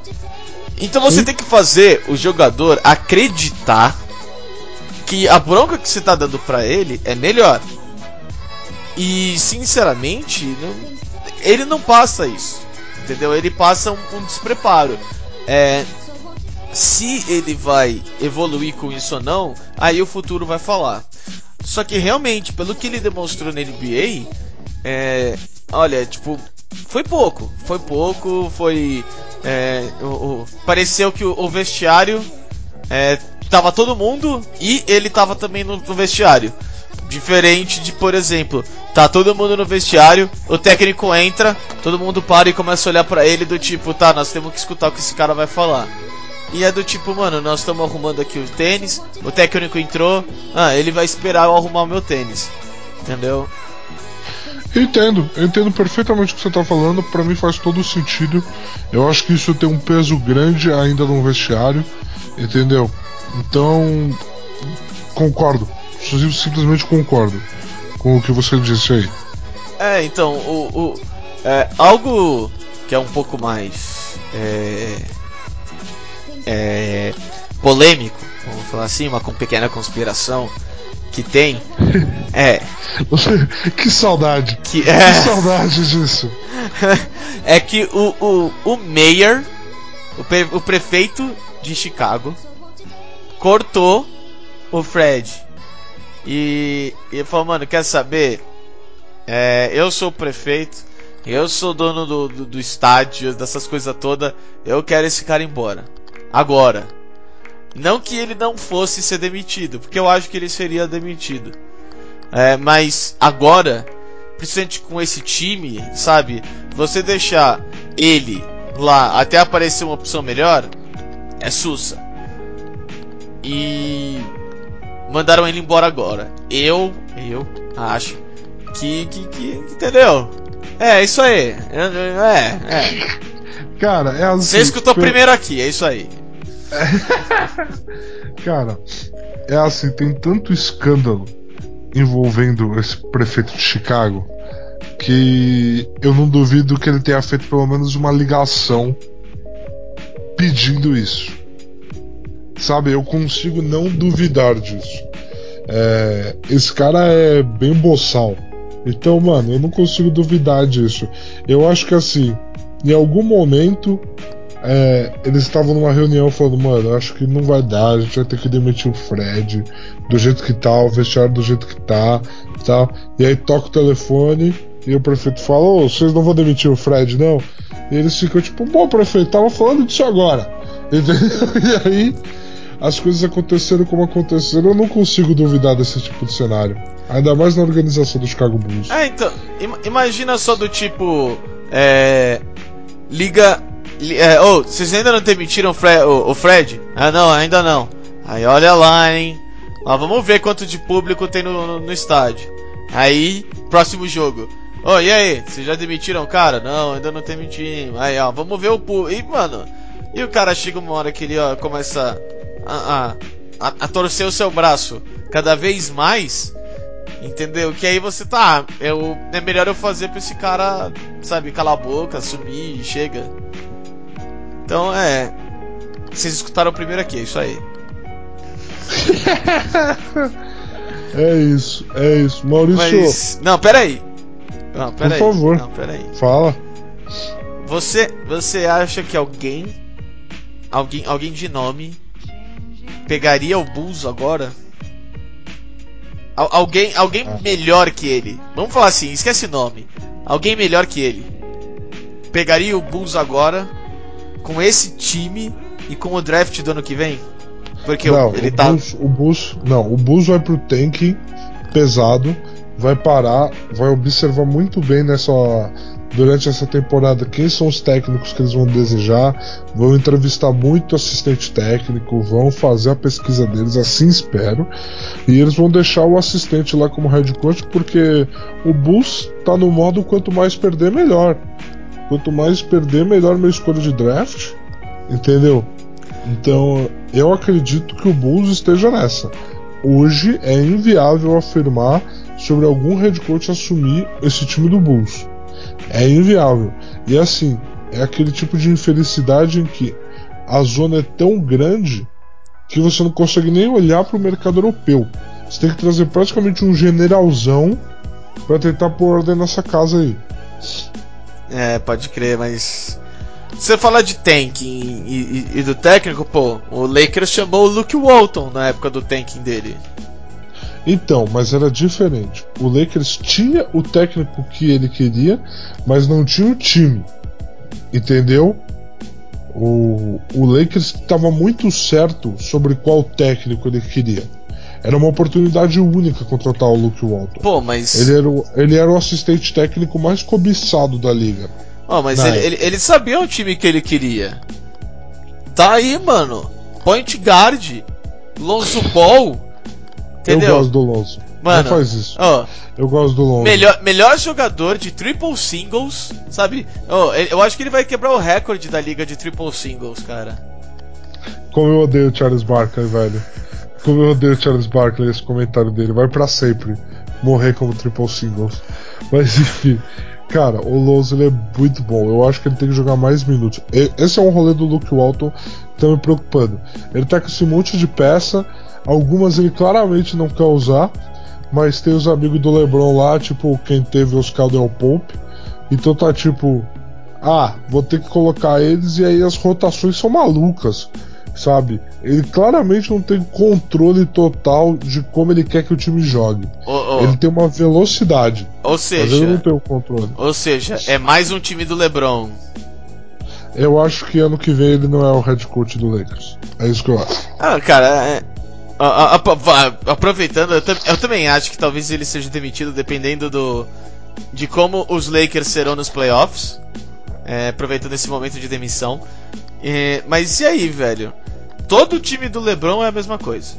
Então você Sim. tem que fazer o jogador acreditar que a bronca que você tá dando pra ele é melhor. E sinceramente, não, ele não passa isso. Entendeu? Ele passa um, um despreparo. É, se ele vai evoluir com isso ou não, aí o futuro vai falar. Só que realmente, pelo que ele demonstrou na NBA, é, olha, tipo, foi pouco. Foi pouco, foi. É, o, o, pareceu que o, o vestiário é, tava todo mundo e ele tava também no, no vestiário. Diferente de, por exemplo, tá todo mundo no vestiário, o técnico entra, todo mundo para e começa a olhar para ele do tipo, tá, nós temos que escutar o que esse cara vai falar. E é do tipo, mano, nós estamos arrumando aqui o tênis, o técnico entrou, ah, ele vai esperar eu arrumar o meu tênis. Entendeu?
Eu entendo, eu entendo perfeitamente o que você está falando, para mim faz todo sentido. Eu acho que isso tem um peso grande ainda no vestiário, entendeu? Então, concordo, simplesmente concordo com o que você disse aí.
É, então, o, o é, algo que é um pouco mais é, é, polêmico, vamos falar assim, uma pequena conspiração que tem. É.
Que saudade.
Que, é,
que saudade disso.
É que o, o, o mayor o, pre, o prefeito de Chicago cortou o Fred. E, e falou mano quer saber? É, eu sou o prefeito eu sou dono do, do, do estádio dessas coisas todas eu quero esse cara embora agora não que ele não fosse ser demitido, porque eu acho que ele seria demitido. É, mas agora, principalmente com esse time, sabe? Você deixar ele lá até aparecer uma opção melhor é sussa. E mandaram ele embora agora. Eu, eu acho que, que, que entendeu? É, isso aí. É, é.
Cara, é assim.
Você escutou primeiro aqui, é isso aí.
Cara, é assim, tem tanto escândalo envolvendo esse prefeito de Chicago que eu não duvido que ele tenha feito pelo menos uma ligação pedindo isso. Sabe, eu consigo não duvidar disso. É, esse cara é bem boçal. Então, mano, eu não consigo duvidar disso. Eu acho que assim, em algum momento é, eles estavam numa reunião falando, mano, acho que não vai dar, a gente vai ter que demitir o Fred do jeito que tá, o vestiário do jeito que tá, tal. E aí toca o telefone e o prefeito fala, ô, vocês não vão demitir o Fred, não? E eles ficam tipo, bom, prefeito, tava falando disso agora. Entendeu? E aí as coisas aconteceram como aconteceram, eu não consigo duvidar desse tipo de cenário. Ainda mais na organização do Chicago Bulls.
É, então, imagina só do tipo. É, liga é, oh, vocês ainda não demitiram o Fred, o, o Fred? Ah, não, ainda não. Aí olha lá, hein. Ó, vamos ver quanto de público tem no, no, no estádio. Aí, próximo jogo. Oh, e aí? Vocês já demitiram o cara? Não, ainda não demitimos. Aí, ó, vamos ver o público. E, mano, e o cara chega uma hora que ele, ó, começa a, a, a, a torcer o seu braço cada vez mais. Entendeu? Que aí você tá. Eu, é melhor eu fazer pra esse cara, sabe, calar a boca, sumir e chega. Então é. Vocês escutaram primeiro aqui, é isso aí.
é isso, é isso. Maurício. Mas,
não, peraí. Não, peraí.
Por favor.
Não, peraí.
Fala.
Você, você acha que alguém. Alguém, alguém de nome. Pegaria o Bulls agora? Alguém alguém ah. melhor que ele. Vamos falar assim, esquece o nome. Alguém melhor que ele. pegaria o Bulls agora com esse time e com o draft do ano que vem? Porque
não,
ele
o
tá.
Bulls, o Bulls, não, o Bulls vai pro tanking pesado, vai parar, vai observar muito bem nessa durante essa temporada quem são os técnicos que eles vão desejar, vão entrevistar muito assistente técnico, vão fazer a pesquisa deles, assim espero, e eles vão deixar o assistente lá como head coach porque o Bulls tá no modo quanto mais perder melhor. Quanto mais perder, melhor minha escolha de draft, entendeu? Então, eu acredito que o Bulls esteja nessa. Hoje é inviável afirmar sobre algum head coach assumir esse time do Bulls. É inviável. E assim, é aquele tipo de infelicidade em que a zona é tão grande que você não consegue nem olhar para o mercado europeu. Você tem que trazer praticamente um generalzão para tentar pôr ordem nessa casa aí.
É, pode crer, mas. Você fala de tanking e, e, e, do técnico, pô, o Lakers chamou o Luke Walton na época do tanking dele.
Então, mas era diferente. O Lakers tinha o técnico que ele queria, mas não tinha o time. Entendeu? O, o Lakers estava muito certo sobre qual técnico ele queria. Era uma oportunidade única contratar o Luke Walton.
Pô, mas.
Ele era, o, ele era o assistente técnico mais cobiçado da liga.
Oh, mas ele, ele, ele, sabia o time que ele queria. Tá aí, mano. Point guard. Lonzo Ball. Entendeu?
Eu gosto do Lonzo.
Mano,
Não faz isso.
Oh,
eu gosto do Lonzo.
Melhor, melhor jogador de triple singles, sabe? Oh, eu acho que ele vai quebrar o recorde da liga de triple singles, cara.
Como eu odeio o Charles Barkley, velho. Como eu odeio o Charles Barkley, esse comentário dele. Vai para sempre morrer como triple singles. Mas enfim. Cara, o Lonzo ele é muito bom. Eu acho que ele tem que jogar mais minutos. Esse é um rolê do Luke Walton que tá me preocupando. Ele tá com esse monte de peça. Algumas ele claramente não quer usar. Mas tem os amigos do LeBron lá, tipo quem teve os Caldwell Pope. Então tá tipo. Ah, vou ter que colocar eles e aí as rotações são malucas sabe? Ele claramente não tem controle total de como ele quer que o time jogue.
Oh, oh.
Ele tem uma velocidade.
Ou seja,
mas ele não tem o controle.
Ou seja, é mais um time do LeBron.
Eu acho que ano que vem ele não é o head coach do Lakers. É isso que eu acho.
Ah, cara, é... aproveitando, eu, eu também acho que talvez ele seja demitido dependendo do de como os Lakers serão nos playoffs. É, aproveitando esse momento de demissão. É, mas e aí, velho? Todo time do LeBron é a mesma coisa.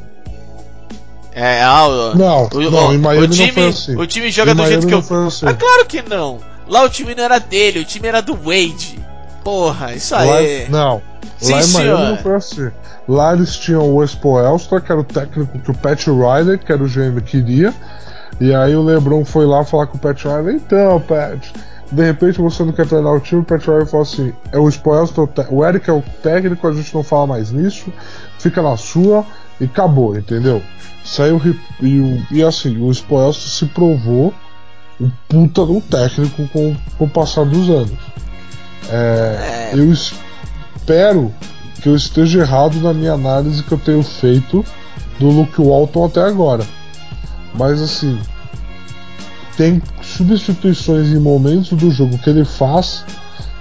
É, ah, o,
não,
o,
não, em Miami
o time,
não foi assim.
O time joga
em
do
Miami
jeito que eu.
Foi assim.
Ah, claro que não. Lá o time não era dele, o time era do Wade. Porra, isso aí.
Lá, não.
Sim,
lá em
senhor.
Miami não foi assim. Lá eles tinham o Expo Elstra, que era o técnico que o Pat Riley, que era o GM, queria. E aí o LeBron foi lá falar com o Pat Riley, então, Pat, de repente você não quer treinar o time, o Pat Riley falou assim, é o Expo Elstra, o Eric é o técnico, a gente não fala mais nisso, fica na sua e acabou, entendeu? Saiu e, e assim, o Expo Elstra se provou um puta do técnico com, com o passar dos anos. É, eu espero que eu esteja errado na minha análise que eu tenho feito do Luke Walton até agora. Mas assim, tem substituições em momentos do jogo que ele faz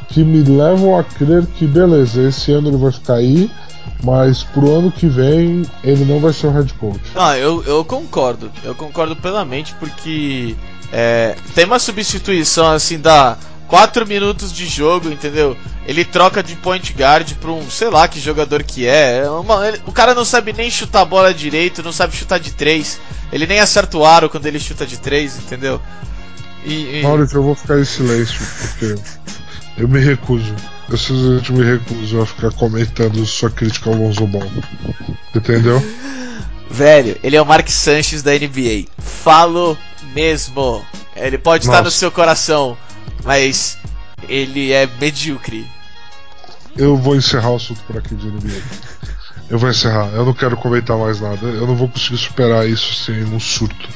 que me levam a crer que beleza, esse ano ele vai ficar aí, mas pro ano que vem ele não vai ser o head coach.
Ah, eu, eu concordo, eu concordo plenamente porque é, tem uma substituição assim da 4 minutos de jogo, entendeu? Ele troca de point guard pra um, sei lá que jogador que é. é uma, ele, o cara não sabe nem chutar a bola direito, não sabe chutar de 3. Ele nem acerta o aro quando ele chuta de 3, entendeu? E, e...
Maurício, eu vou ficar em silêncio, porque eu me recuso. Eu simplesmente me recuso a ficar comentando sua crítica ao Lonzo Ball. Entendeu?
Velho, ele é o Mark Sanches da NBA. Falo mesmo. Ele pode Nossa. estar no seu coração mas ele é medíocre.
Eu vou encerrar o assunto por aqui de NBA. Eu vou encerrar. Eu não quero comentar mais nada. Eu não vou conseguir superar isso sem um surto.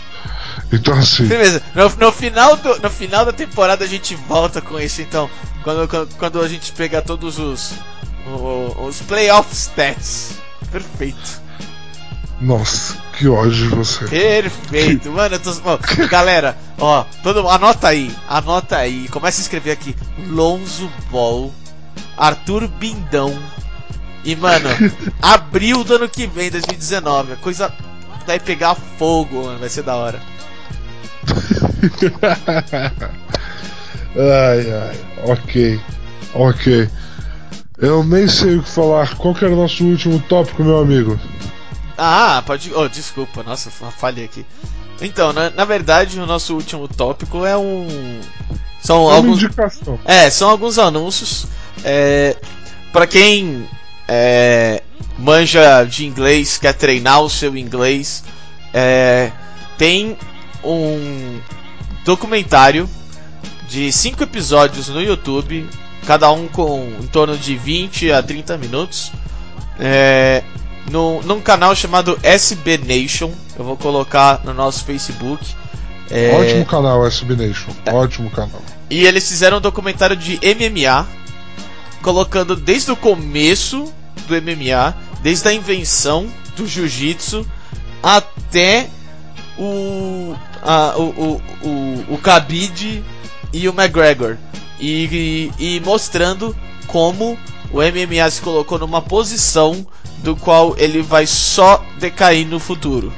Então assim.
Beleza. No, no, final do, no final da temporada a gente volta com isso. Então, quando, quando, quando a gente pegar todos os os, os playoff stats. Perfeito.
Nossa, que ódio de você.
Perfeito, mano. Eu tô... Ó, galera, ó, todo... anota aí, anota aí. Começa a escrever aqui: Lonzo Ball, Arthur Bindão. E, mano, abril do ano que vem, 2019. A coisa vai pegar fogo, mano. Vai ser da hora.
ai, ai, ok, ok. Eu nem sei o que falar. Qual que era o nosso último tópico, meu amigo?
Ah, pode. Oh, desculpa, nossa, falhei aqui. Então, na, na verdade, o nosso último tópico é um. São
É uma
alguns.
indicação.
É, são alguns anúncios. É, para quem é, manja de inglês, quer treinar o seu inglês, é, tem um documentário de cinco episódios no YouTube, cada um com em torno de 20 a 30 minutos, é, no, num canal chamado SB Nation. Eu vou colocar no nosso Facebook. É,
Ótimo canal, SB Nation. Ótimo canal.
e eles fizeram um documentário de MMA, colocando desde o começo do MMA, desde a invenção do jiu-jitsu até o, a, o, o, o, o Khabib e o McGregor. E, e, e mostrando como o MMA se colocou numa posição do qual ele vai só decair no futuro.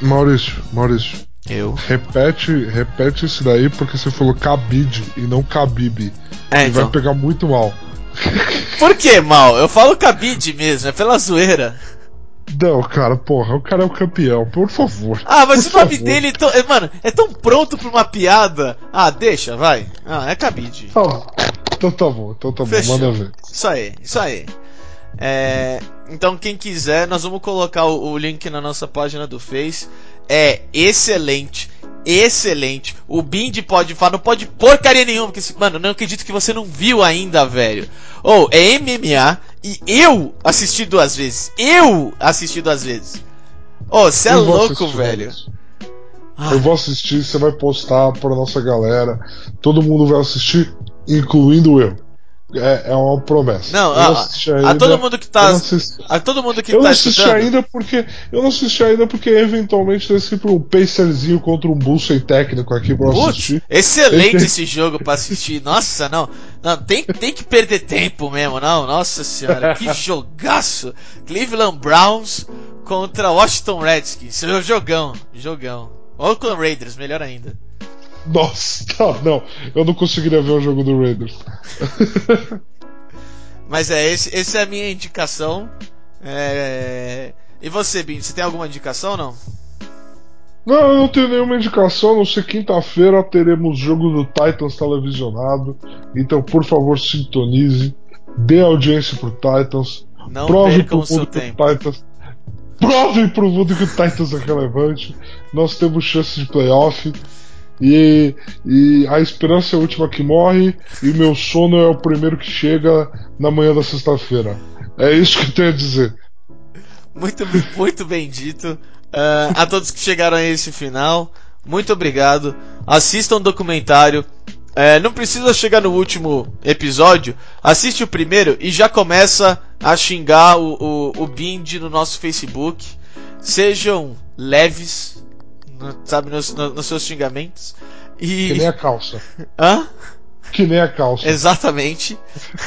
Maurício, Maurício,
Eu.
repete, repete isso daí porque você falou cabide e não cabib.
É,
E vai
então.
pegar muito mal.
Por que mal? Eu falo Khabib mesmo, é pela zoeira.
Não, cara, porra, o cara é o campeão, por favor.
Ah, mas o nome
favor.
dele, é tão- é, mano, é tão pronto pra uma piada. Ah, deixa, vai. Ah, é cabide.
Bom. Então tá bom, então tá bom,
Fechou.
manda ver.
Isso aí, isso aí. É, então, quem quiser, nós vamos colocar o, o link na nossa página do Face. É excelente, excelente. O Bind pode falar, não pode porcaria nenhuma, porque, mano, não acredito que você não viu ainda, velho. Ou, é MMA e eu assisti duas vezes. Eu assisti duas vezes. Ô, você é louco, velho. Ah.
Eu vou assistir, você vai postar pra nossa galera. Todo mundo vai assistir, incluindo eu. É, é uma promessa.
Não, a,
assisti
a
ainda,
todo mundo que tá.
não assisti,
A todo mundo que
eu não
tá
assisti
escutando.
ainda porque. Eu não assisti ainda porque eventualmente tem sempre um pacerzinho contra um bull sem técnico aqui pra
Putz,
assistir.
excelente
Esse-
esse jogo pra assistir. Nossa, não. Não, tem, tem que perder tempo mesmo, não. Nossa senhora, que jogaço. Cleveland Browns contra Washington Redskins. Jogão, jogão. Oakland Raiders, melhor ainda.
Nossa, tá, não. Eu não conseguiria ver o jogo do Raiders.
Mas é, esse, esse é a minha indicação. É... E você, Bin, você tem alguma indicação ou não?
Não, eu não tenho nenhuma indicação, a não ser quinta-feira teremos jogo do Titans televisionado. Então, por favor, sintonize. Dê audiência pro Titans.
Não
prove
percam
pro
o seu
mundo que
tempo.
o Titans. Prove pro mundo que o Titans é relevante. Nós temos chance de playoff. E, e a esperança é a última que morre. E meu sono é o primeiro que chega na manhã da sexta-feira. É isso que tenho a dizer.
Muito, muito bem dito. Ah, a todos que chegaram a esse final, muito obrigado. Assistam o documentário. É, não precisa chegar no último episódio. Assiste o primeiro e já começa a xingar o, o, o Bind no nosso Facebook. Sejam leves, sabe, nos, no- nos seus xingamentos. E.
Que nem a calça.
Hã?
Que nem a calça.
Exatamente.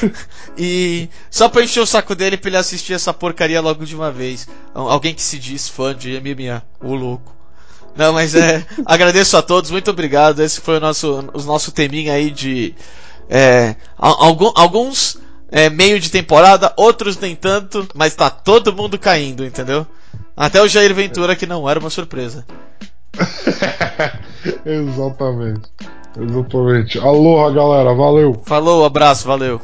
e só pra encher o saco dele pra ele assistir essa porcaria logo de uma vez. Al- Alguém que se diz fã de MMA, o louco. Não, mas é. agradeço a todos, muito obrigado. Esse foi o nosso, o nosso teminha aí de. É, al- algum- alguns é, meio de temporada, outros nem tanto, mas tá todo mundo caindo, entendeu? Até o Jair Ventura, que não era uma surpresa.
Exatamente. Exatamente. Aloha, galera. Valeu.
Falou, abraço, valeu.